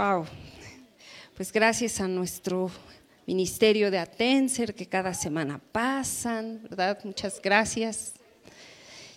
Wow. Pues gracias a nuestro ministerio de Atencer que cada semana pasan, ¿verdad? Muchas gracias.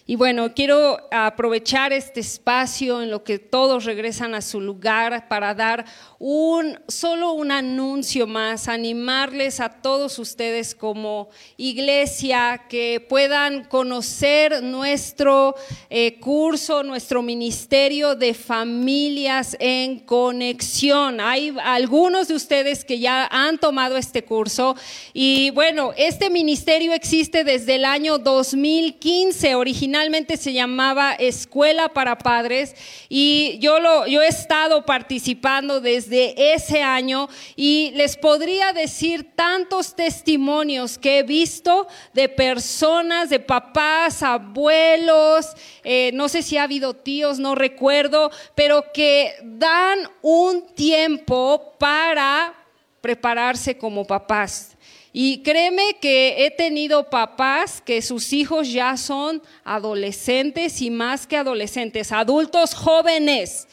Y bueno, quiero aprovechar este espacio en lo que todos regresan a su lugar para dar un solo un anuncio más, animarles a todos ustedes como iglesia que puedan conocer nuestro eh, curso, nuestro ministerio de familias en conexión. Hay algunos de ustedes que ya han tomado este curso y bueno, este ministerio existe desde el año 2015 originalmente originalmente se llamaba Escuela para Padres y yo, lo, yo he estado participando desde ese año y les podría decir tantos testimonios que he visto de personas, de papás, abuelos, eh, no sé si ha habido tíos, no recuerdo, pero que dan un tiempo para prepararse como papás. Y créeme que he tenido papás que sus hijos ya son adolescentes y más que adolescentes, adultos jóvenes.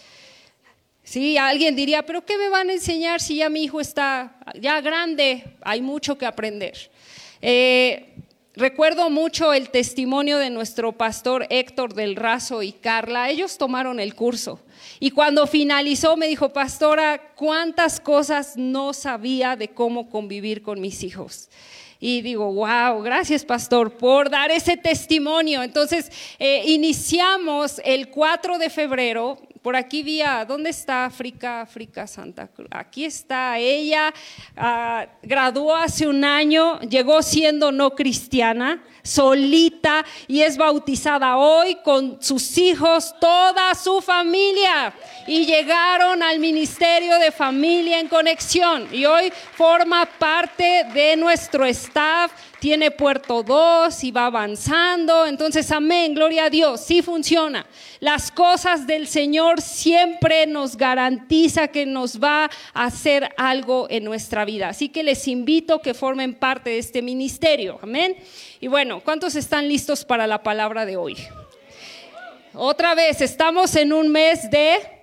Sí, alguien diría, pero ¿qué me van a enseñar si ya mi hijo está ya grande? Hay mucho que aprender. Eh, recuerdo mucho el testimonio de nuestro pastor Héctor del Razo y Carla. Ellos tomaron el curso. Y cuando finalizó me dijo, pastora, ¿cuántas cosas no sabía de cómo convivir con mis hijos? Y digo, wow, gracias pastor por dar ese testimonio. Entonces, eh, iniciamos el 4 de febrero. Por aquí vía, ¿dónde está África? África Santa Cruz. Aquí está ella. Ah, graduó hace un año, llegó siendo no cristiana solita y es bautizada hoy con sus hijos, toda su familia. Y llegaron al Ministerio de Familia en Conexión y hoy forma parte de nuestro staff tiene puerto 2 y va avanzando. Entonces, amén, gloria a Dios, sí funciona. Las cosas del Señor siempre nos garantiza que nos va a hacer algo en nuestra vida. Así que les invito que formen parte de este ministerio, amén. Y bueno, ¿cuántos están listos para la palabra de hoy? Otra vez, estamos en un mes de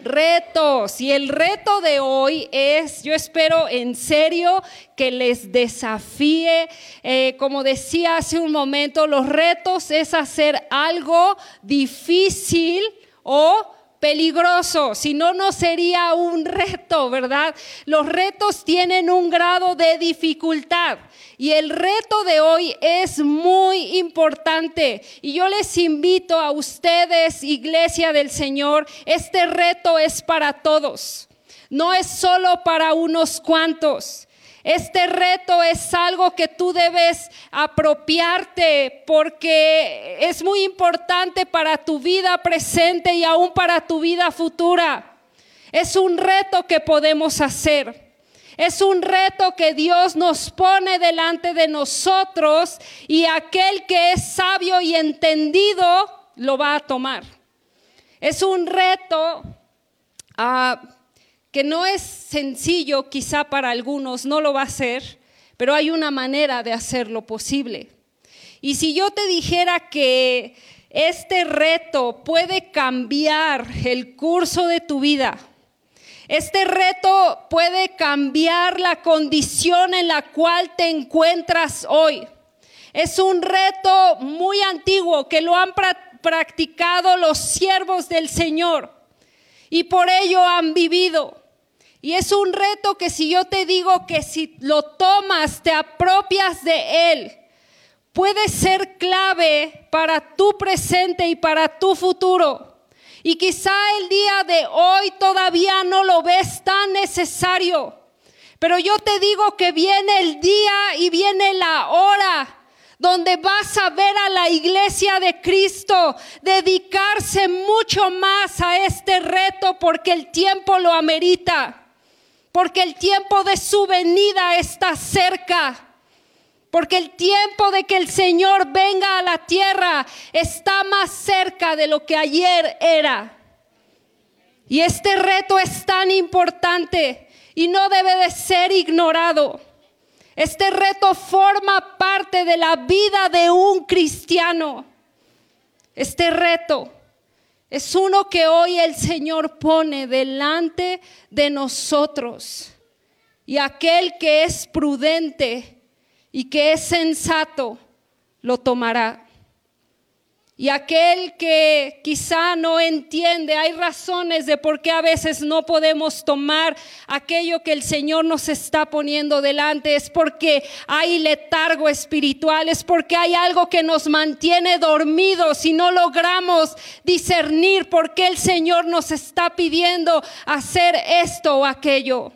retos. Y el reto de hoy es, yo espero en serio que les desafíe. Eh, como decía hace un momento, los retos es hacer algo difícil o peligroso, si no, no sería un reto, ¿verdad? Los retos tienen un grado de dificultad. Y el reto de hoy es muy importante. Y yo les invito a ustedes, Iglesia del Señor, este reto es para todos. No es solo para unos cuantos. Este reto es algo que tú debes apropiarte porque es muy importante para tu vida presente y aún para tu vida futura. Es un reto que podemos hacer. Es un reto que Dios nos pone delante de nosotros y aquel que es sabio y entendido lo va a tomar. Es un reto ah, que no es sencillo quizá para algunos, no lo va a ser, pero hay una manera de hacerlo posible. Y si yo te dijera que este reto puede cambiar el curso de tu vida, este reto puede cambiar la condición en la cual te encuentras hoy. Es un reto muy antiguo que lo han practicado los siervos del Señor y por ello han vivido. Y es un reto que si yo te digo que si lo tomas, te apropias de él, puede ser clave para tu presente y para tu futuro. Y quizá el día de hoy todavía no lo ves tan necesario. Pero yo te digo que viene el día y viene la hora donde vas a ver a la iglesia de Cristo dedicarse mucho más a este reto porque el tiempo lo amerita, porque el tiempo de su venida está cerca. Porque el tiempo de que el Señor venga a la tierra está más cerca de lo que ayer era. Y este reto es tan importante y no debe de ser ignorado. Este reto forma parte de la vida de un cristiano. Este reto es uno que hoy el Señor pone delante de nosotros. Y aquel que es prudente y que es sensato, lo tomará. Y aquel que quizá no entiende, hay razones de por qué a veces no podemos tomar aquello que el Señor nos está poniendo delante. Es porque hay letargo espiritual, es porque hay algo que nos mantiene dormidos y no logramos discernir por qué el Señor nos está pidiendo hacer esto o aquello.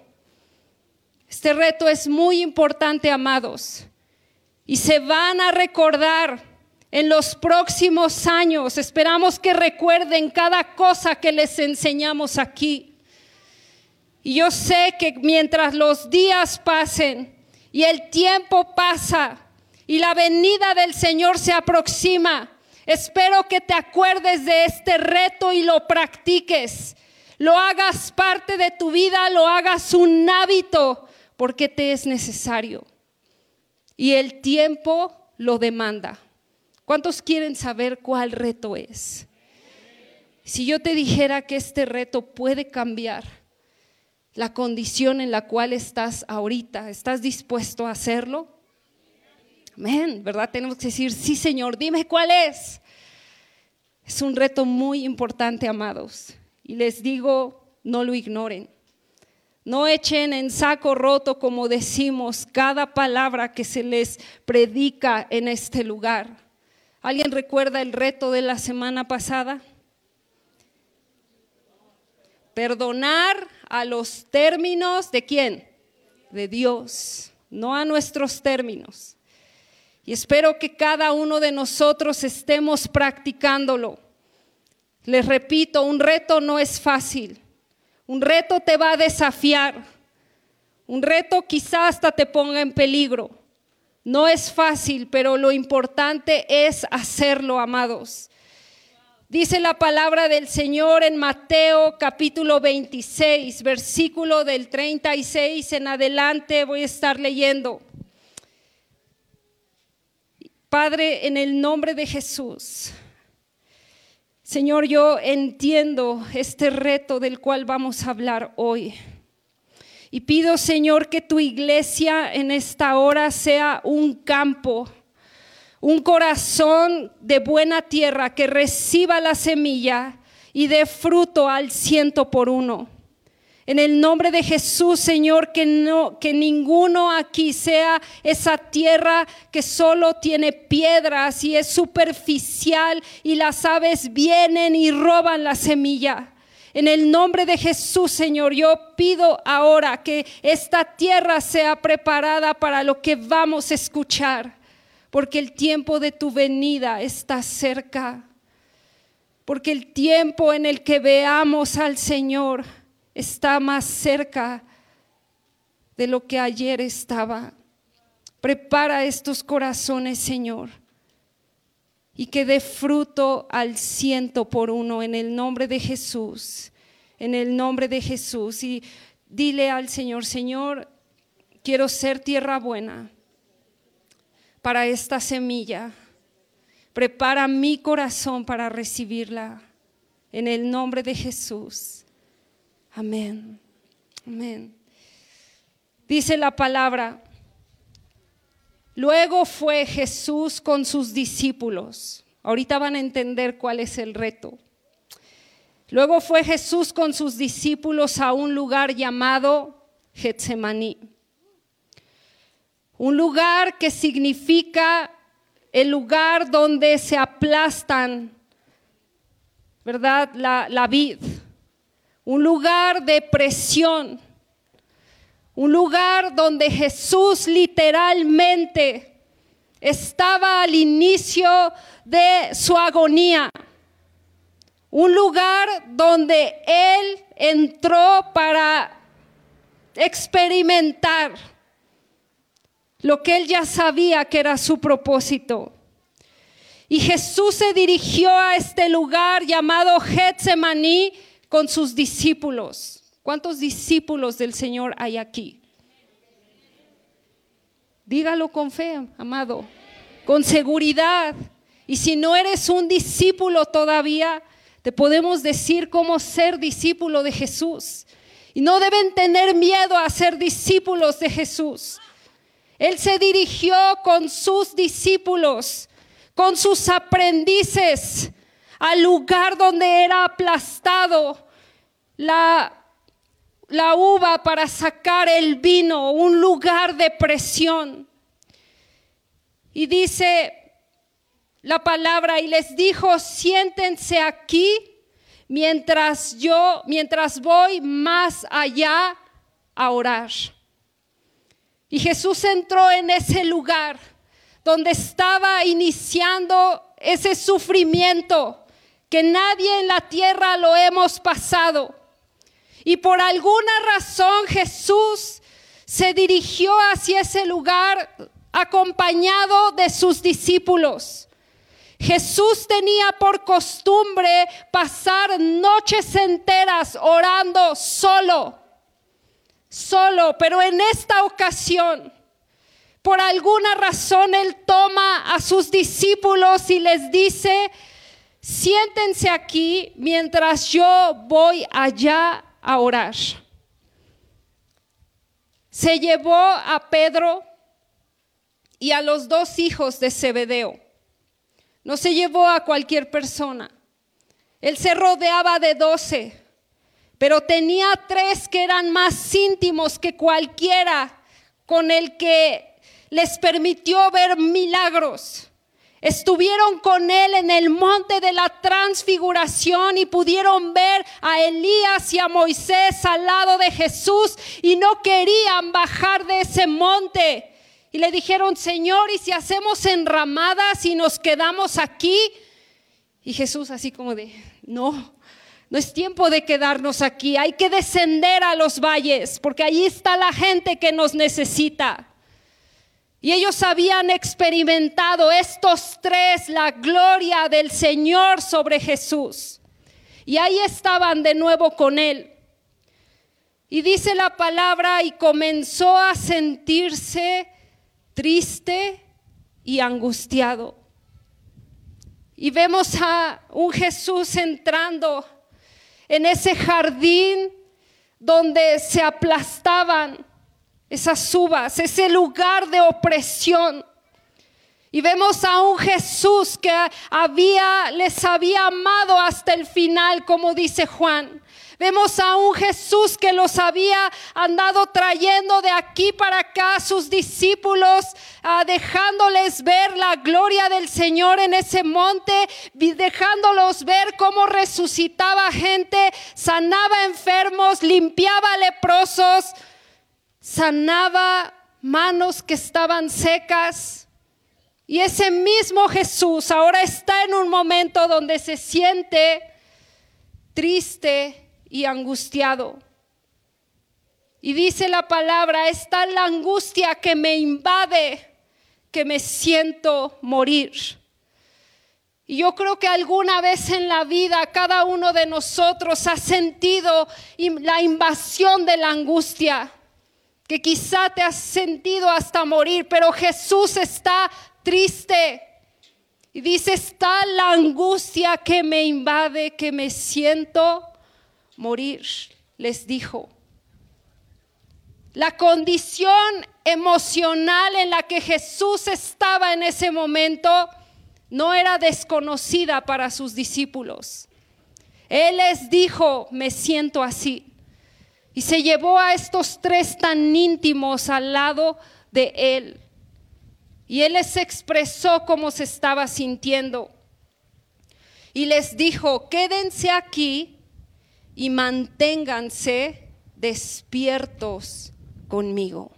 Este reto es muy importante, amados. Y se van a recordar en los próximos años. Esperamos que recuerden cada cosa que les enseñamos aquí. Y yo sé que mientras los días pasen y el tiempo pasa y la venida del Señor se aproxima, espero que te acuerdes de este reto y lo practiques. Lo hagas parte de tu vida, lo hagas un hábito, porque te es necesario. Y el tiempo lo demanda. ¿Cuántos quieren saber cuál reto es? Si yo te dijera que este reto puede cambiar la condición en la cual estás ahorita, ¿estás dispuesto a hacerlo? Amén, ¿verdad? Tenemos que decir, sí Señor, dime cuál es. Es un reto muy importante, amados. Y les digo, no lo ignoren. No echen en saco roto, como decimos, cada palabra que se les predica en este lugar. ¿Alguien recuerda el reto de la semana pasada? Perdonar a los términos de quién? De Dios, no a nuestros términos. Y espero que cada uno de nosotros estemos practicándolo. Les repito, un reto no es fácil. Un reto te va a desafiar. Un reto quizás hasta te ponga en peligro. No es fácil, pero lo importante es hacerlo, amados. Dice la palabra del Señor en Mateo capítulo 26, versículo del 36 en adelante voy a estar leyendo. Padre, en el nombre de Jesús, Señor, yo entiendo este reto del cual vamos a hablar hoy. Y pido, Señor, que tu iglesia en esta hora sea un campo, un corazón de buena tierra que reciba la semilla y dé fruto al ciento por uno. En el nombre de Jesús, Señor, que no que ninguno aquí sea esa tierra que solo tiene piedras y es superficial y las aves vienen y roban la semilla. En el nombre de Jesús, Señor, yo pido ahora que esta tierra sea preparada para lo que vamos a escuchar, porque el tiempo de tu venida está cerca, porque el tiempo en el que veamos al Señor está más cerca de lo que ayer estaba. Prepara estos corazones, Señor y que dé fruto al ciento por uno en el nombre de Jesús, en el nombre de Jesús. Y dile al Señor, Señor, quiero ser tierra buena para esta semilla. Prepara mi corazón para recibirla en el nombre de Jesús. Amén. Amén. Dice la palabra, Luego fue Jesús con sus discípulos. Ahorita van a entender cuál es el reto. Luego fue Jesús con sus discípulos a un lugar llamado Getsemaní. Un lugar que significa el lugar donde se aplastan, ¿verdad? La, la vid. Un lugar de presión un lugar donde Jesús literalmente estaba al inicio de su agonía. Un lugar donde Él entró para experimentar lo que Él ya sabía que era su propósito. Y Jesús se dirigió a este lugar llamado Getsemaní con sus discípulos. ¿Cuántos discípulos del Señor hay aquí? Dígalo con fe, amado, con seguridad. Y si no eres un discípulo todavía, te podemos decir cómo ser discípulo de Jesús. Y no deben tener miedo a ser discípulos de Jesús. Él se dirigió con sus discípulos, con sus aprendices, al lugar donde era aplastado la, la uva para sacar el vino, un lugar de presión. Y dice la palabra y les dijo, siéntense aquí mientras yo, mientras voy más allá a orar. Y Jesús entró en ese lugar donde estaba iniciando ese sufrimiento que nadie en la tierra lo hemos pasado. Y por alguna razón Jesús se dirigió hacia ese lugar acompañado de sus discípulos. Jesús tenía por costumbre pasar noches enteras orando solo, solo, pero en esta ocasión, por alguna razón, Él toma a sus discípulos y les dice, siéntense aquí mientras yo voy allá a orar. Se llevó a Pedro y a los dos hijos de Zebedeo no se llevó a cualquier persona. Él se rodeaba de doce, pero tenía tres que eran más íntimos que cualquiera con el que les permitió ver milagros. Estuvieron con él en el monte de la transfiguración y pudieron ver a Elías y a Moisés al lado de Jesús y no querían bajar de ese monte. Y le dijeron, Señor, ¿y si hacemos enramadas y nos quedamos aquí? Y Jesús así como de, no, no es tiempo de quedarnos aquí, hay que descender a los valles, porque allí está la gente que nos necesita. Y ellos habían experimentado estos tres la gloria del Señor sobre Jesús. Y ahí estaban de nuevo con Él. Y dice la palabra y comenzó a sentirse triste y angustiado. Y vemos a un Jesús entrando en ese jardín donde se aplastaban esas uvas, ese lugar de opresión. Y vemos a un Jesús que había, les había amado hasta el final, como dice Juan. Vemos a un Jesús que los había andado trayendo de aquí para acá a sus discípulos, ah, dejándoles ver la gloria del Señor en ese monte, dejándolos ver cómo resucitaba gente, sanaba enfermos, limpiaba leprosos, sanaba manos que estaban secas. Y ese mismo Jesús ahora está en un momento donde se siente triste y angustiado. Y dice la palabra, está la angustia que me invade, que me siento morir. Y yo creo que alguna vez en la vida cada uno de nosotros ha sentido la invasión de la angustia, que quizá te has sentido hasta morir, pero Jesús está triste. Y dice, está la angustia que me invade, que me siento morir, les dijo. La condición emocional en la que Jesús estaba en ese momento no era desconocida para sus discípulos. Él les dijo, me siento así. Y se llevó a estos tres tan íntimos al lado de él. Y él les expresó cómo se estaba sintiendo. Y les dijo, quédense aquí y manténganse despiertos conmigo.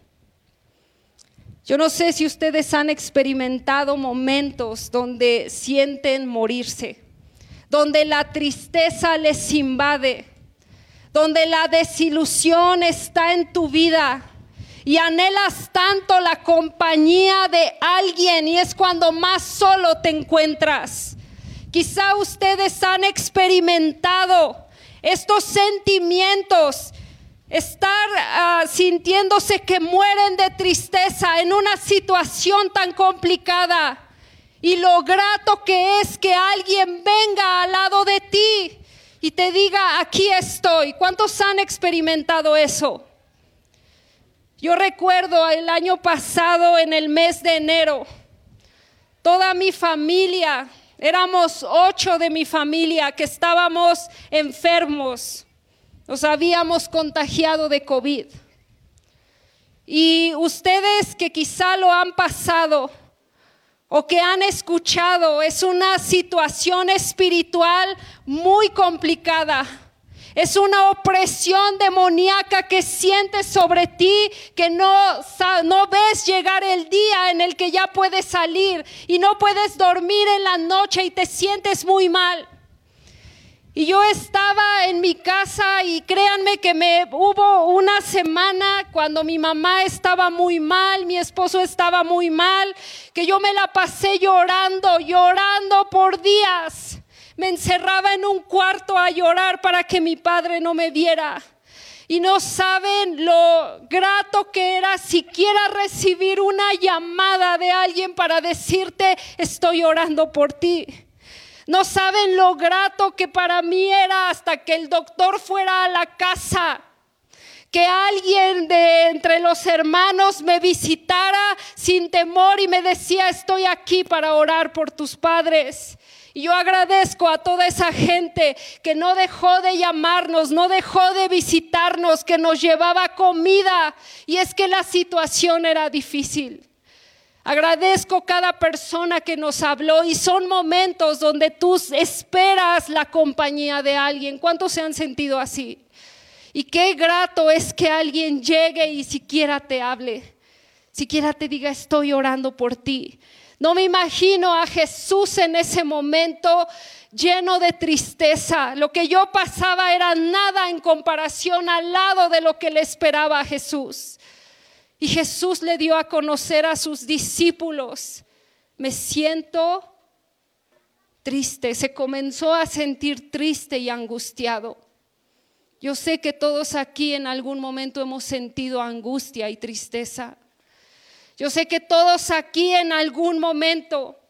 Yo no sé si ustedes han experimentado momentos donde sienten morirse, donde la tristeza les invade, donde la desilusión está en tu vida y anhelas tanto la compañía de alguien y es cuando más solo te encuentras. Quizá ustedes han experimentado estos sentimientos estar ah, sintiéndose que mueren de tristeza en una situación tan complicada. Y lo grato que es que alguien venga al lado de ti y te diga, aquí estoy. ¿Cuántos han experimentado eso? Yo recuerdo el año pasado, en el mes de enero, toda mi familia, éramos ocho de mi familia que estábamos enfermos, nos habíamos contagiado de COVID. Y ustedes que quizá lo han pasado o que han escuchado, es una situación espiritual muy complicada es una opresión demoníaca que sientes sobre ti, que no, no ves llegar el día en el que ya puedes salir y no puedes dormir en la noche y te sientes muy mal. Y yo estaba en mi casa y créanme que me hubo una semana cuando mi mamá estaba muy mal, mi esposo estaba muy mal, que yo me la pasé llorando, llorando por días. Me encerraba en un cuarto a llorar para que mi padre no me viera. Y no saben lo grato que era siquiera recibir una llamada de alguien para decirte, estoy orando por ti. No saben lo grato que para mí era hasta que el doctor fuera a la casa que alguien de entre los hermanos me visitara sin temor y me decía, estoy aquí para orar por tus padres. Y yo agradezco a toda esa gente que no dejó de llamarnos, no dejó de visitarnos, que nos llevaba comida. Y es que la situación era difícil. Agradezco cada persona que nos habló y son momentos donde tú esperas la compañía de alguien. ¿Cuántos se han sentido así? Y qué grato es que alguien llegue y siquiera te hable, siquiera te diga estoy orando por ti. No me imagino a Jesús en ese momento lleno de tristeza. Lo que yo pasaba era nada en comparación al lado de lo que le esperaba a Jesús. Y Jesús le dio a conocer a sus discípulos, me siento triste, se comenzó a sentir triste y angustiado. Yo sé que todos aquí en algún momento hemos sentido angustia y tristeza. Yo sé que todos aquí en algún momento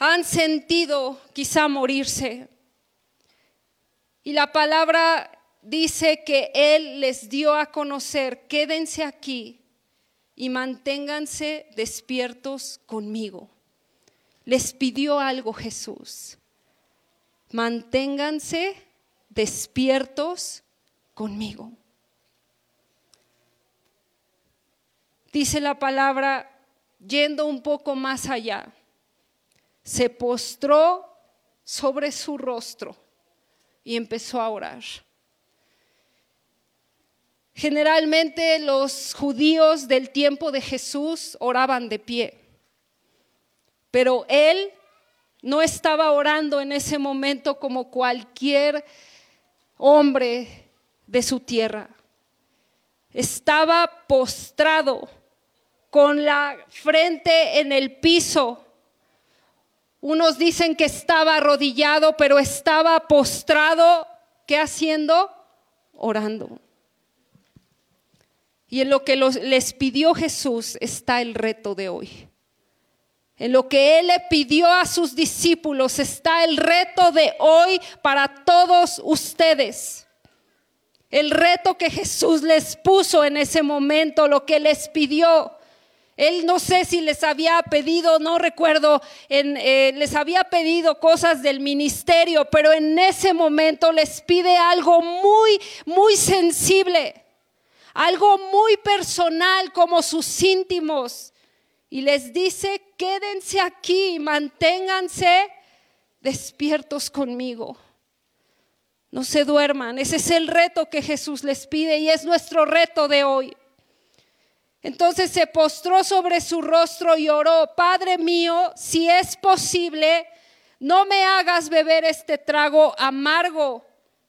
han sentido quizá morirse. Y la palabra dice que Él les dio a conocer, quédense aquí y manténganse despiertos conmigo. Les pidió algo Jesús. Manténganse despiertos conmigo. dice la palabra, yendo un poco más allá, se postró sobre su rostro y empezó a orar. Generalmente los judíos del tiempo de Jesús oraban de pie, pero él no estaba orando en ese momento como cualquier hombre de su tierra. Estaba postrado con la frente en el piso. Unos dicen que estaba arrodillado, pero estaba postrado, ¿qué haciendo? Orando. Y en lo que les pidió Jesús está el reto de hoy. En lo que Él le pidió a sus discípulos está el reto de hoy para todos ustedes. El reto que Jesús les puso en ese momento, lo que les pidió. Él no sé si les había pedido, no recuerdo, eh, les había pedido cosas del ministerio, pero en ese momento les pide algo muy, muy sensible, algo muy personal como sus íntimos. Y les dice, quédense aquí, manténganse despiertos conmigo. No se duerman. Ese es el reto que Jesús les pide y es nuestro reto de hoy. Entonces se postró sobre su rostro y oró, Padre mío, si es posible, no me hagas beber este trago amargo,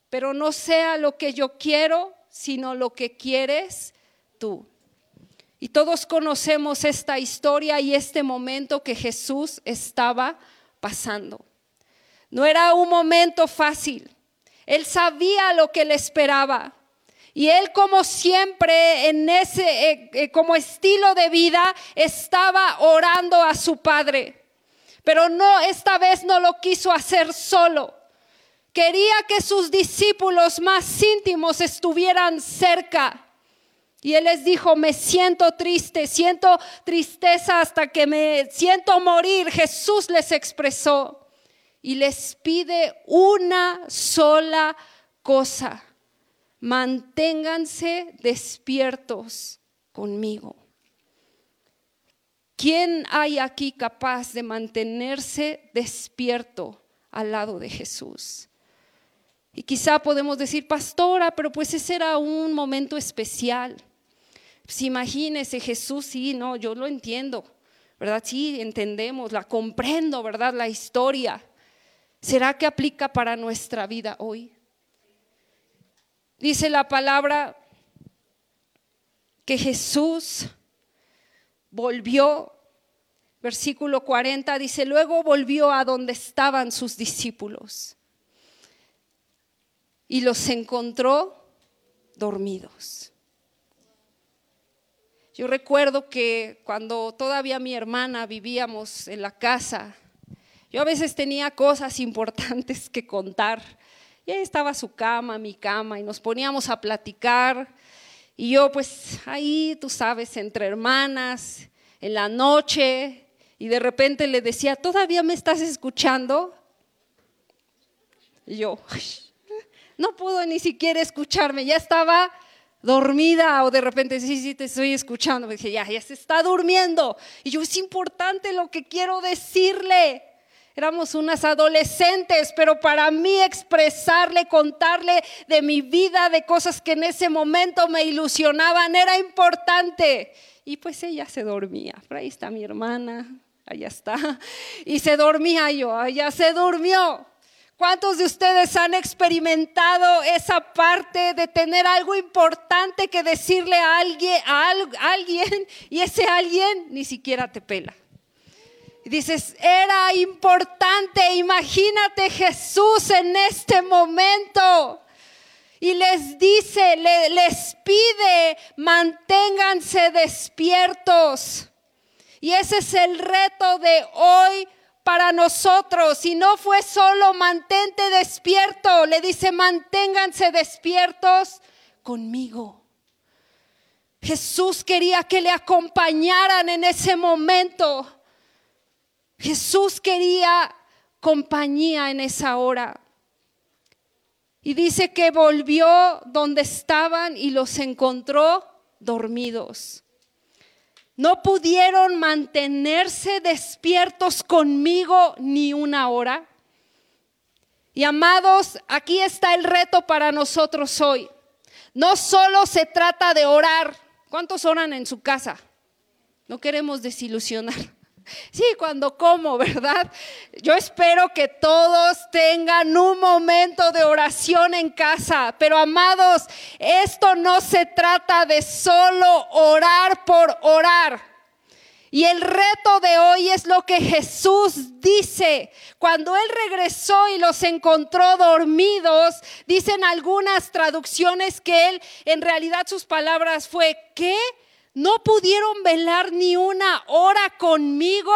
pero no sea lo que yo quiero, sino lo que quieres tú. Y todos conocemos esta historia y este momento que Jesús estaba pasando. No era un momento fácil. Él sabía lo que le esperaba. Y él como siempre en ese eh, eh, como estilo de vida estaba orando a su padre. Pero no esta vez no lo quiso hacer solo. Quería que sus discípulos más íntimos estuvieran cerca. Y él les dijo, me siento triste, siento tristeza hasta que me siento morir. Jesús les expresó y les pide una sola cosa. Manténganse despiertos conmigo. ¿Quién hay aquí capaz de mantenerse despierto al lado de Jesús? Y quizá podemos decir, pastora, pero pues ese era un momento especial. Pues imagínese Jesús, sí, no, yo lo entiendo, ¿verdad? Sí, entendemos, la comprendo, ¿verdad? La historia. ¿Será que aplica para nuestra vida hoy? Dice la palabra que Jesús volvió, versículo 40 dice, luego volvió a donde estaban sus discípulos y los encontró dormidos. Yo recuerdo que cuando todavía mi hermana vivíamos en la casa, yo a veces tenía cosas importantes que contar. Y ahí estaba su cama, mi cama, y nos poníamos a platicar. Y yo pues ahí, tú sabes, entre hermanas, en la noche, y de repente le decía, ¿todavía me estás escuchando? Y yo, no pudo ni siquiera escucharme, ya estaba dormida o de repente, sí, sí, te estoy escuchando. Me dije, ya, ya se está durmiendo. Y yo, es importante lo que quiero decirle. Éramos unas adolescentes, pero para mí expresarle, contarle de mi vida, de cosas que en ese momento me ilusionaban, era importante. Y pues ella se dormía. Por ahí está mi hermana, allá está. Y se dormía yo, ella se durmió. ¿Cuántos de ustedes han experimentado esa parte de tener algo importante que decirle a alguien, y ese alguien ni siquiera te pela? Y dices, era importante, imagínate Jesús en este momento. Y les dice, les pide, manténganse despiertos. Y ese es el reto de hoy para nosotros. Y no fue solo mantente despierto, le dice manténganse despiertos conmigo. Jesús quería que le acompañaran en ese momento. Jesús quería compañía en esa hora. Y dice que volvió donde estaban y los encontró dormidos no pudieron mantenerse despiertos conmigo ni una hora. Y amados, aquí está el reto para nosotros hoy. No solo se trata de orar. ¿Cuántos oran en su casa? No queremos desilusionar. Sí, cuando como, ¿verdad? Yo espero que todos tengan un momento de oración en casa, pero amados, esto no se trata de solo orar por orar. Y el reto de hoy es lo que Jesús dice. Cuando Él regresó y los encontró dormidos, dicen algunas traducciones que Él, en realidad sus palabras fue, ¿qué? No pudieron velar ni una hora conmigo.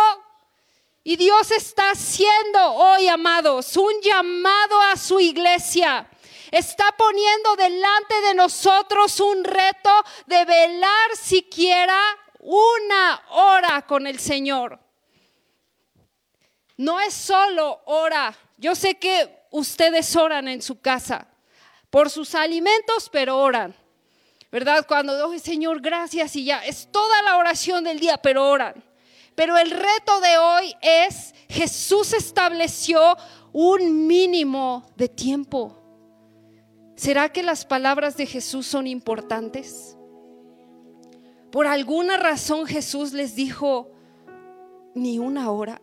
Y Dios está haciendo hoy, amados, un llamado a su iglesia. Está poniendo delante de nosotros un reto de velar siquiera una hora con el Señor. No es solo hora. Yo sé que ustedes oran en su casa por sus alimentos, pero oran. ¿Verdad? Cuando, oh, Señor, gracias y ya, es toda la oración del día, pero oran. Pero el reto de hoy es, Jesús estableció un mínimo de tiempo. ¿Será que las palabras de Jesús son importantes? Por alguna razón Jesús les dijo, ni una hora.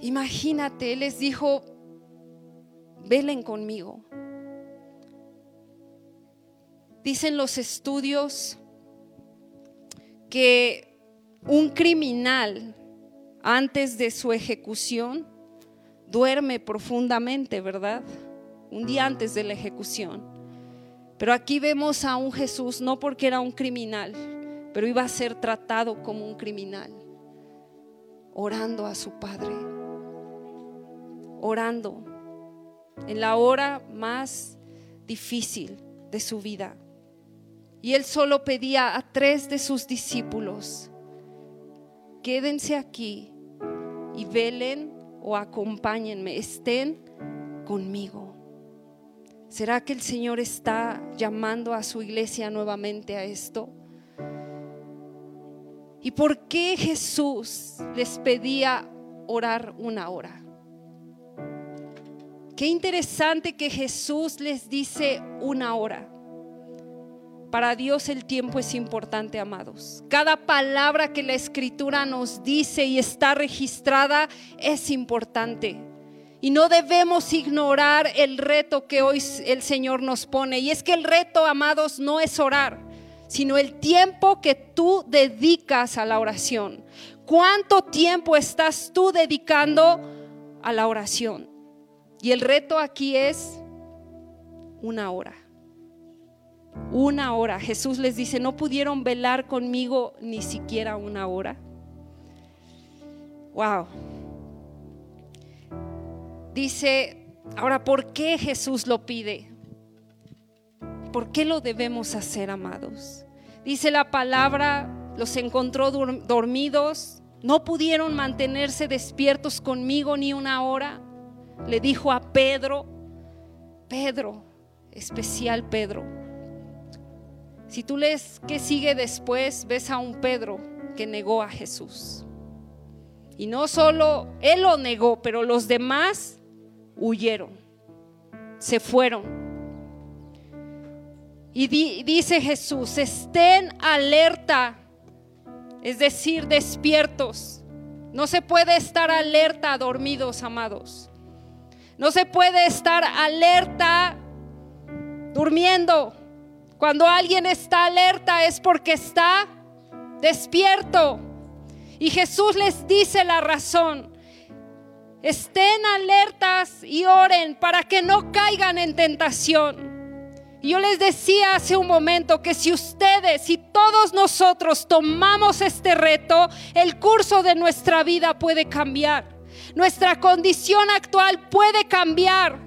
Imagínate, les dijo, velen conmigo. Dicen los estudios que un criminal antes de su ejecución duerme profundamente, ¿verdad? un día antes de la ejecución. Pero aquí vemos a un Jesús no porque era un criminal, pero iba a ser tratado como un criminal, orando a su Padre, orando en la hora más difícil de su vida. Y él solo pedía a tres de sus discípulos, quédense aquí y velen o acompáñenme, estén conmigo. ¿Será que el Señor está llamando a su iglesia nuevamente a esto? ¿Y por qué Jesús les pedía orar una hora? Qué interesante que Jesús les dice una hora. Para Dios el tiempo es importante, amados. Cada palabra que la escritura nos dice y está registrada es importante. Y no debemos ignorar el reto que hoy el Señor nos pone. Y es que el reto, amados, no es orar, sino el tiempo que tú dedicas a la oración. ¿Cuánto tiempo estás tú dedicando a la oración? Y el reto aquí es una hora una hora. Jesús les dice, no pudieron velar conmigo ni siquiera una hora. Wow. Dice, ahora, ¿por qué Jesús lo pide? ¿Por qué lo debemos hacer, amados? Dice la palabra, los encontró dormidos, no pudieron mantenerse despiertos conmigo ni una hora. Le dijo a Pedro, Pedro, especial Pedro, si tú lees qué sigue después, ves a un Pedro que negó a Jesús. Y no solo él lo negó, pero los demás huyeron, se fueron. Y dice Jesús, estén alerta, es decir, despiertos. No se puede estar alerta dormidos, amados. No se puede estar alerta durmiendo. Cuando alguien está alerta es porque está despierto. Y Jesús les dice la razón. Estén alertas y oren para que no caigan en tentación. Yo les decía hace un momento que si ustedes y todos nosotros tomamos este reto, el curso de nuestra vida puede cambiar. Nuestra condición actual puede cambiar.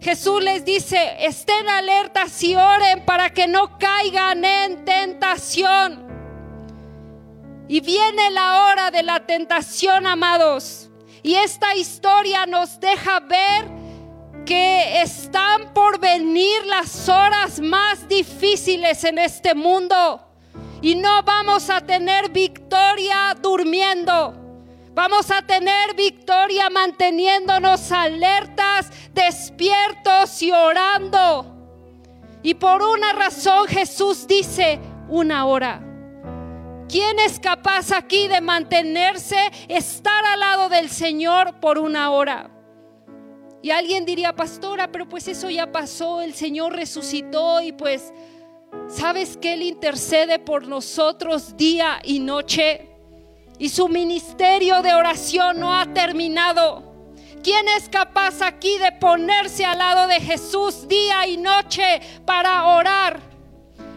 Jesús les dice, estén alertas y oren para que no caigan en tentación. Y viene la hora de la tentación, amados. Y esta historia nos deja ver que están por venir las horas más difíciles en este mundo. Y no vamos a tener victoria durmiendo. Vamos a tener victoria manteniéndonos alertas, despiertos y orando. Y por una razón Jesús dice una hora. ¿Quién es capaz aquí de mantenerse, estar al lado del Señor por una hora? Y alguien diría, pastora, pero pues eso ya pasó, el Señor resucitó y pues, ¿sabes que Él intercede por nosotros día y noche? Y su ministerio de oración no ha terminado. ¿Quién es capaz aquí de ponerse al lado de Jesús día y noche para orar?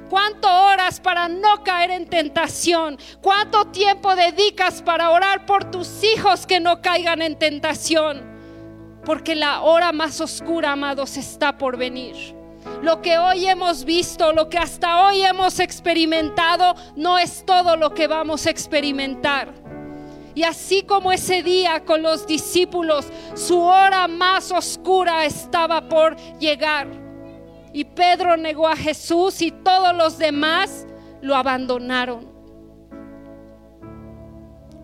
¿Cuánto horas para no caer en tentación? ¿Cuánto tiempo dedicas para orar por tus hijos que no caigan en tentación? Porque la hora más oscura, amados, está por venir. Lo que hoy hemos visto, lo que hasta hoy hemos experimentado, no es todo lo que vamos a experimentar. Y así como ese día con los discípulos, su hora más oscura estaba por llegar. Y Pedro negó a Jesús y todos los demás lo abandonaron.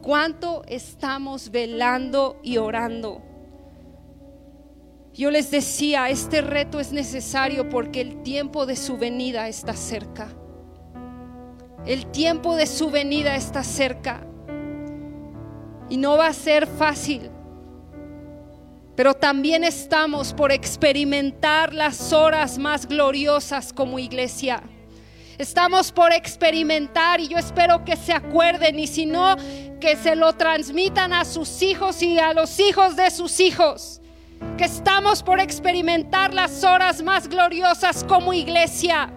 ¿Cuánto estamos velando y orando? Yo les decía, este reto es necesario porque el tiempo de su venida está cerca. El tiempo de su venida está cerca. Y no va a ser fácil. Pero también estamos por experimentar las horas más gloriosas como iglesia. Estamos por experimentar y yo espero que se acuerden y si no, que se lo transmitan a sus hijos y a los hijos de sus hijos que estamos por experimentar las horas más gloriosas como iglesia.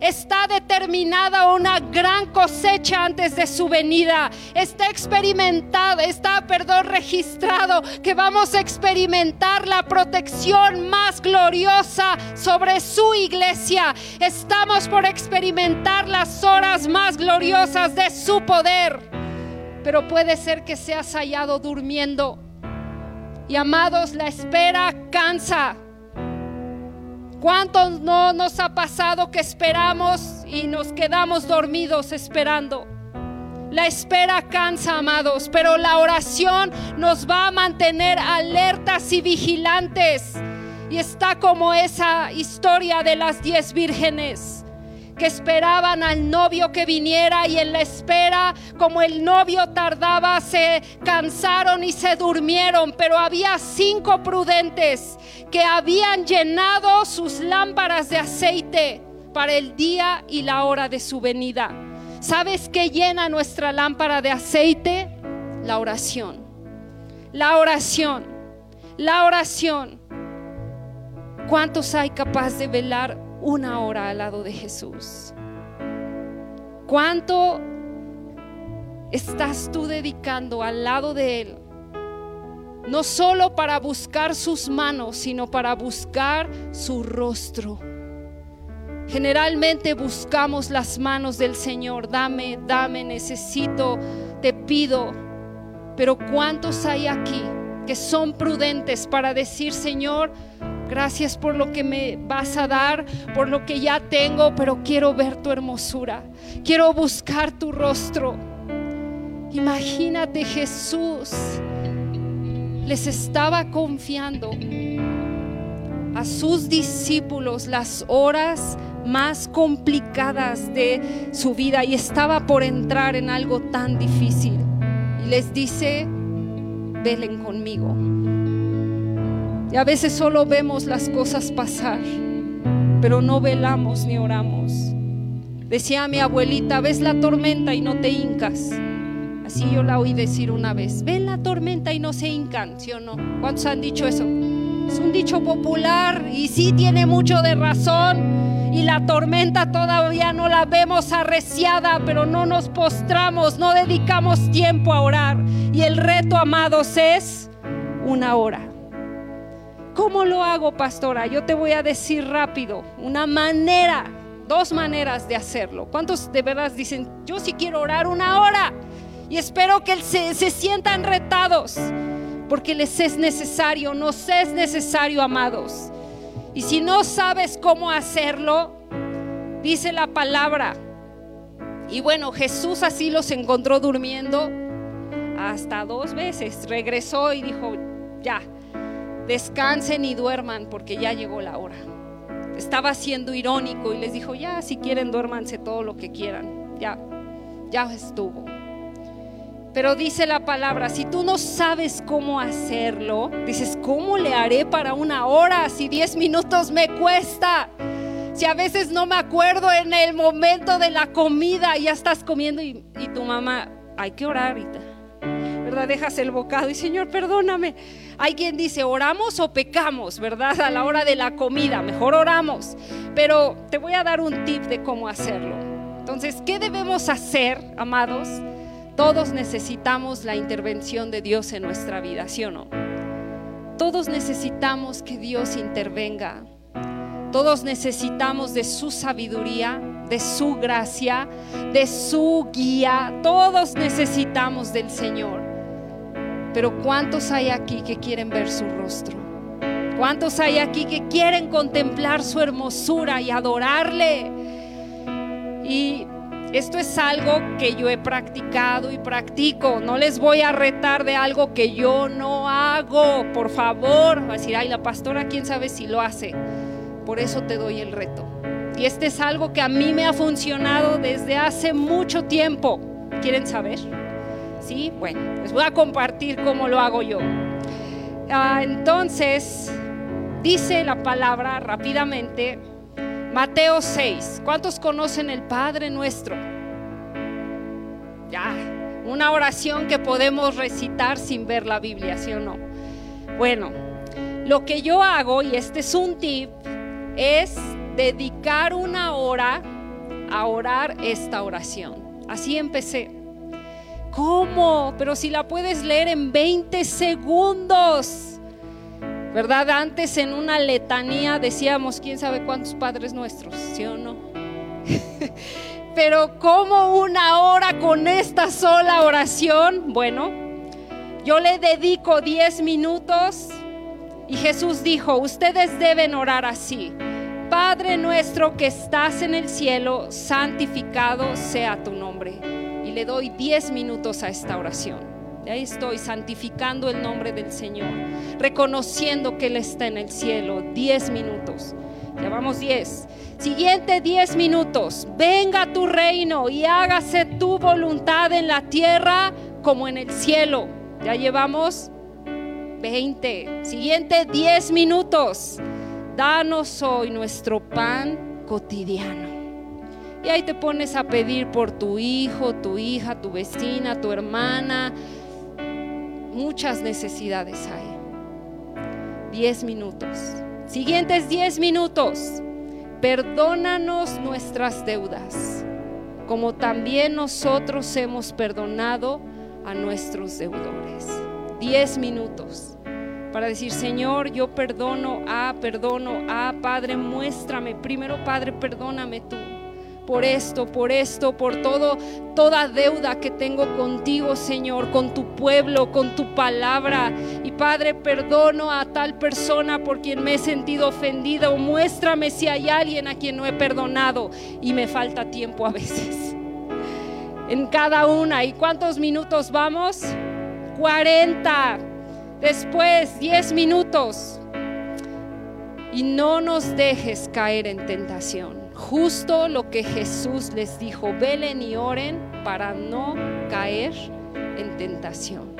Está determinada una gran cosecha antes de su venida. Está experimentado, está, perdón, registrado que vamos a experimentar la protección más gloriosa sobre su iglesia. Estamos por experimentar las horas más gloriosas de su poder. Pero puede ser que seas hallado durmiendo. Y amados, la espera cansa. ¿Cuántos no nos ha pasado que esperamos y nos quedamos dormidos esperando? La espera cansa, amados, pero la oración nos va a mantener alertas y vigilantes. Y está como esa historia de las diez vírgenes que esperaban al novio que viniera y en la espera, como el novio tardaba, se cansaron y se durmieron, pero había cinco prudentes que habían llenado sus lámparas de aceite para el día y la hora de su venida. ¿Sabes qué llena nuestra lámpara de aceite? La oración. La oración. La oración. ¿Cuántos hay capaz de velar una hora al lado de Jesús? ¿Cuánto estás tú dedicando al lado de Él? No solo para buscar sus manos, sino para buscar su rostro. Generalmente buscamos las manos del Señor. Dame, dame, necesito, te pido. Pero ¿cuántos hay aquí que son prudentes para decir, Señor, Gracias por lo que me vas a dar, por lo que ya tengo, pero quiero ver tu hermosura. Quiero buscar tu rostro. Imagínate Jesús les estaba confiando a sus discípulos las horas más complicadas de su vida y estaba por entrar en algo tan difícil. Y les dice, velen conmigo. Y a veces solo vemos las cosas pasar, pero no velamos ni oramos. Decía mi abuelita, ves la tormenta y no te hincas. Así yo la oí decir una vez, ven la tormenta y no se hincan, ¿sí o no? ¿Cuántos han dicho eso? Es un dicho popular y sí tiene mucho de razón. Y la tormenta todavía no la vemos arreciada, pero no nos postramos, no dedicamos tiempo a orar. Y el reto, amados, es una hora. ¿Cómo lo hago, pastora? Yo te voy a decir rápido, una manera, dos maneras de hacerlo. ¿Cuántos de verdad dicen, yo sí quiero orar una hora? Y espero que se, se sientan retados, porque les es necesario, nos es necesario, amados. Y si no sabes cómo hacerlo, dice la palabra. Y bueno, Jesús así los encontró durmiendo hasta dos veces. Regresó y dijo, ya, descansen y duerman porque ya llegó la hora. Estaba siendo irónico y les dijo, ya, si quieren, duérmanse todo lo que quieran. Ya, ya estuvo. Pero dice la palabra, si tú no sabes cómo hacerlo, dices, ¿cómo le haré para una hora si diez minutos me cuesta? Si a veces no me acuerdo en el momento de la comida, ya estás comiendo y, y tu mamá, hay que orar ahorita. ¿Verdad? Dejas el bocado y Señor, perdóname. Hay quien dice, oramos o pecamos, ¿verdad? A la hora de la comida, mejor oramos. Pero te voy a dar un tip de cómo hacerlo. Entonces, ¿qué debemos hacer, amados? Todos necesitamos la intervención de Dios en nuestra vida, ¿sí o no? Todos necesitamos que Dios intervenga. Todos necesitamos de su sabiduría, de su gracia, de su guía. Todos necesitamos del Señor. Pero ¿cuántos hay aquí que quieren ver su rostro? ¿Cuántos hay aquí que quieren contemplar su hermosura y adorarle? Y esto es algo que yo he practicado y practico. No les voy a retar de algo que yo no hago. Por favor, va a decir, ay, la pastora, quién sabe si lo hace. Por eso te doy el reto. Y este es algo que a mí me ha funcionado desde hace mucho tiempo. ¿Quieren saber? ¿Sí? Bueno, les voy a compartir cómo lo hago yo. Ah, entonces, dice la palabra rápidamente, Mateo 6. ¿Cuántos conocen el Padre nuestro? Ya, una oración que podemos recitar sin ver la Biblia, ¿sí o no? Bueno, Lo que yo hago, y este es un tip, es dedicar una hora a orar esta oración. Así empecé. ¿Cómo? Pero si la puedes leer en 20 segundos. ¿Verdad? Antes en una letanía decíamos, quién sabe cuántos padres nuestros, ¿sí o no? Pero ¿cómo una hora con esta sola oración? Bueno, yo le dedico 10 minutos y Jesús dijo, ustedes deben orar así. Padre nuestro que estás en el cielo, santificado sea tu nombre. Le doy 10 minutos a esta oración. Y ahí estoy santificando el nombre del Señor, reconociendo que Él está en el cielo. 10 minutos. Llevamos 10. Siguiente 10 minutos. Venga tu reino y hágase tu voluntad en la tierra como en el cielo. Ya llevamos 20. Siguiente 10 minutos. Danos hoy nuestro pan cotidiano. Y ahí te pones a pedir por tu hijo, tu hija, tu vecina, tu hermana. Muchas necesidades hay. 10 minutos. Siguientes 10 minutos. Perdónanos nuestras deudas, como también nosotros hemos perdonado a nuestros deudores. 10 minutos para decir, Señor, yo perdono a, perdono a, Padre, muéstrame. Primero, Padre, perdóname tú por esto, por esto, por todo, toda deuda que tengo contigo, Señor, con tu pueblo, con tu palabra. Y Padre, perdono a tal persona por quien me he sentido ofendida o muéstrame si hay alguien a quien no he perdonado y me falta tiempo a veces. En cada una. ¿Y cuántos minutos vamos? 40. Después 10 minutos. Y no nos dejes caer en tentación. Justo lo que Jesús les dijo, velen y oren para no caer en tentación.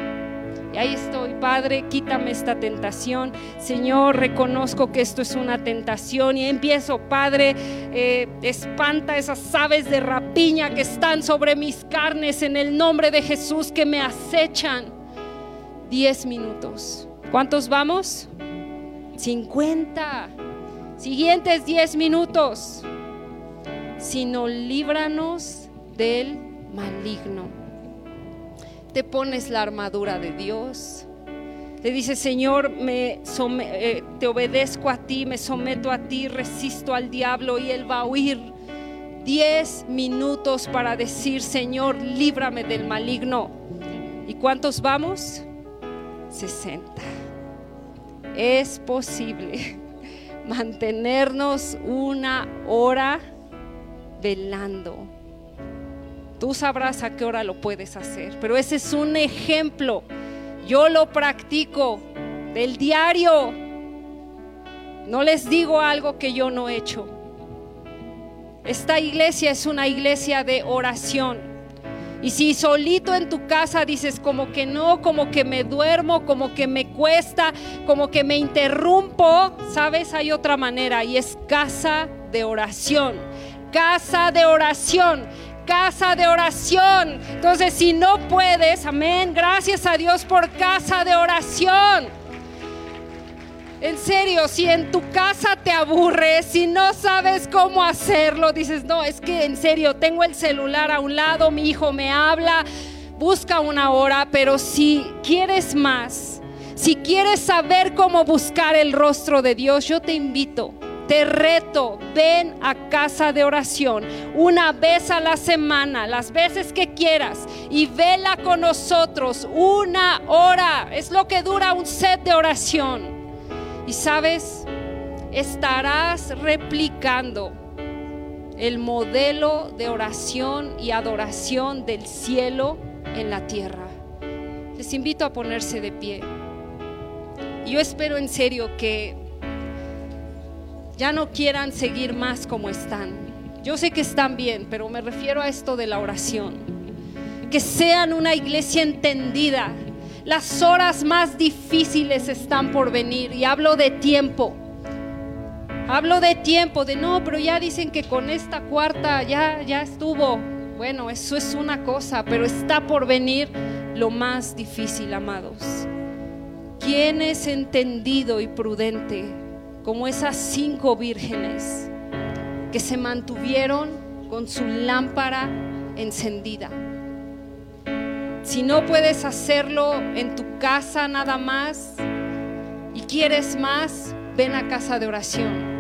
Y ahí estoy, Padre, quítame esta tentación. Señor, reconozco que esto es una tentación y empiezo, Padre, eh, espanta esas aves de rapiña que están sobre mis carnes en el nombre de Jesús que me acechan. 10 minutos. ¿Cuántos vamos? 50. Siguientes 10 minutos. Sino líbranos del maligno. Te pones la armadura de Dios. Te dice, Señor, me eh, te obedezco a ti, me someto a ti, resisto al diablo y él va a huir. 10 minutos para decir, Señor, líbrame del maligno. ¿Y cuántos vamos? 60. Es posible mantenernos una hora velando. Tú sabrás a qué hora lo puedes hacer, pero ese es un ejemplo. Yo lo practico del diario. No les digo algo que yo no he hecho. Esta iglesia es una iglesia de oración. Y si solito en tu casa dices como que no, como que me duermo, como que me cuesta, como que me interrumpo, sabes, hay otra manera y es casa de oración. Casa de oración casa de oración. Entonces, si no puedes, amén, gracias a Dios por casa de oración. En serio, si en tu casa te aburres, si no sabes cómo hacerlo, dices, no, es que en serio, tengo el celular a un lado, mi hijo me habla, busca una hora, pero si quieres más, si quieres saber cómo buscar el rostro de Dios, yo te invito, te reto, ven a casa de oración una vez a la semana, las veces que quieras, y vela con nosotros una hora. Es lo que dura un set de oración. Y sabes, estarás replicando el modelo de oración y adoración del cielo en la tierra. Les invito a ponerse de pie. Yo espero en serio que ya no quieran seguir más como están. Yo sé que están bien, pero me refiero a esto de la oración. Que sean una iglesia entendida, las horas más difíciles están por venir y hablo de tiempo. Hablo de tiempo, de no, pero ya dicen que con esta cuarta ya ya estuvo. Bueno, eso es una cosa, pero está por venir lo más difícil, amados. ¿Quién es entendido y prudente como esas cinco vírgenes que se mantuvieron con su lámpara encendida? Si no puedes hacerlo en tu casa nada más y quieres más, ven a casa de oración.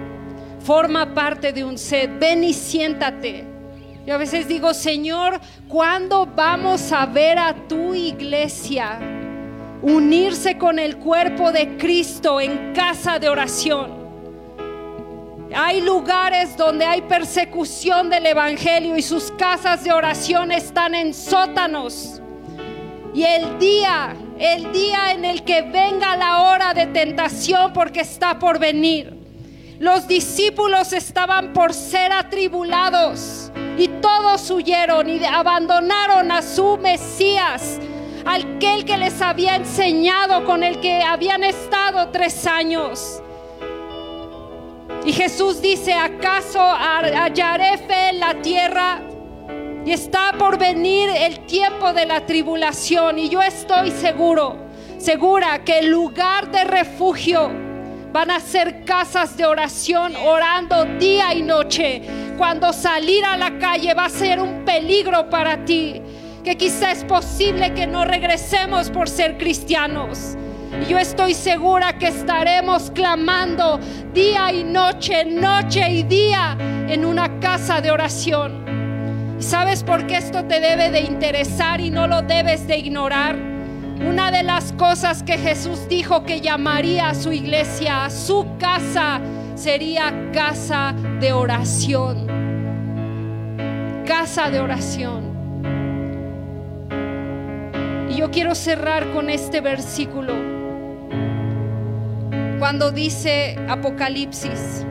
Forma parte de un set. Ven y siéntate. Yo a veces digo, Señor, ¿cuándo vamos a ver a tu iglesia unirse con el cuerpo de Cristo en casa de oración? Hay lugares donde hay persecución del Evangelio y sus casas de oración están en sótanos. Y el día, el día en el que venga la hora de tentación, porque está por venir, los discípulos estaban por ser atribulados y todos huyeron y abandonaron a su Mesías, aquel que les había enseñado, con el que habían estado tres años. Y Jesús dice, ¿acaso hallaré fe en la tierra? Y está por venir el tiempo de la tribulación. Y yo estoy seguro, segura que el lugar de refugio van a ser casas de oración orando día y noche. Cuando salir a la calle va a ser un peligro para ti. Que quizá es posible que no regresemos por ser cristianos. Y yo estoy segura que estaremos clamando día y noche, noche y día en una casa de oración. ¿Sabes por qué esto te debe de interesar y no lo debes de ignorar? Una de las cosas que Jesús dijo que llamaría a su iglesia, a su casa, sería casa de oración. Casa de oración. Y yo quiero cerrar con este versículo. Cuando dice Apocalipsis,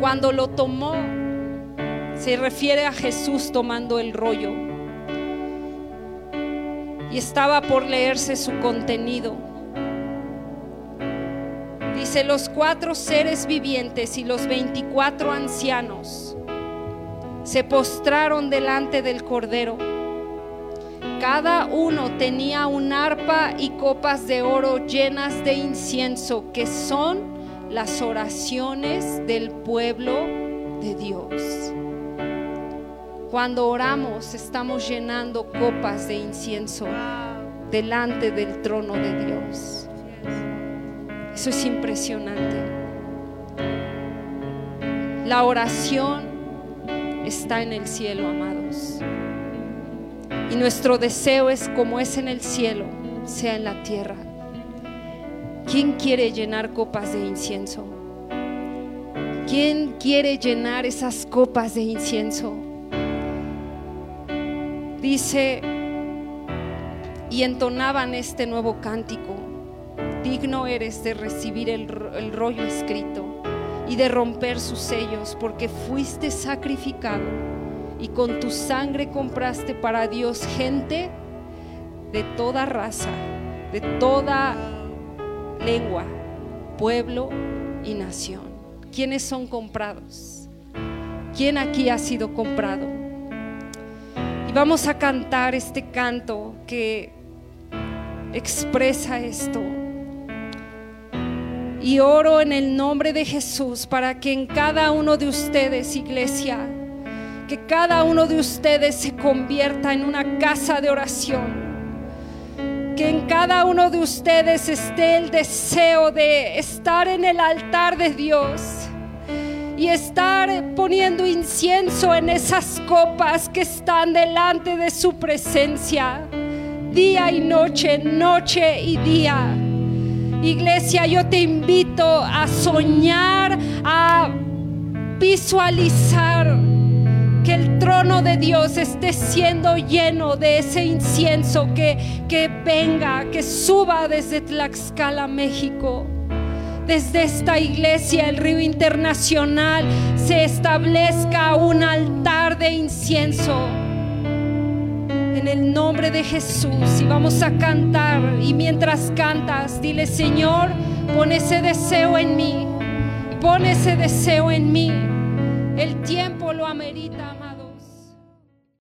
cuando lo tomó se refiere a Jesús tomando el rollo. Y estaba por leerse su contenido. Dice, los cuatro seres vivientes y los veinticuatro ancianos se postraron delante del Cordero. Cada uno tenía un arpa y copas de oro llenas de incienso, que son las oraciones del pueblo de Dios. Cuando oramos estamos llenando copas de incienso delante del trono de Dios. Eso es impresionante. La oración está en el cielo, amados. Y nuestro deseo es como es en el cielo, sea en la tierra. ¿Quién quiere llenar copas de incienso? ¿Quién quiere llenar esas copas de incienso? dice, y entonaban este nuevo cántico, digno eres de recibir el, el rollo escrito y de romper sus sellos, porque fuiste sacrificado y con tu sangre compraste para Dios gente de toda raza, de toda lengua, pueblo y nación. ¿Quiénes son comprados? ¿Quién aquí ha sido comprado? vamos a cantar este canto que expresa esto. Y oro en el nombre de Jesús para que en cada uno de ustedes, iglesia, que cada uno de ustedes se convierta en una casa de oración. Que en cada uno de ustedes esté el deseo de estar en el altar de Dios y estar poniendo incienso en esas copas que están delante de su presencia, día y noche, noche y día. Iglesia, yo te invito a soñar, a visualizar que el trono de Dios esté siendo lleno de ese incienso que, que venga, que suba desde Tlaxcala, México desde esta iglesia, el río internacional, se establezca un altar de incienso. En el nombre de Jesús y vamos a cantar y mientras cantas, dile Señor, pon ese deseo en mí, pon ese deseo en mí. El tiempo lo amerita.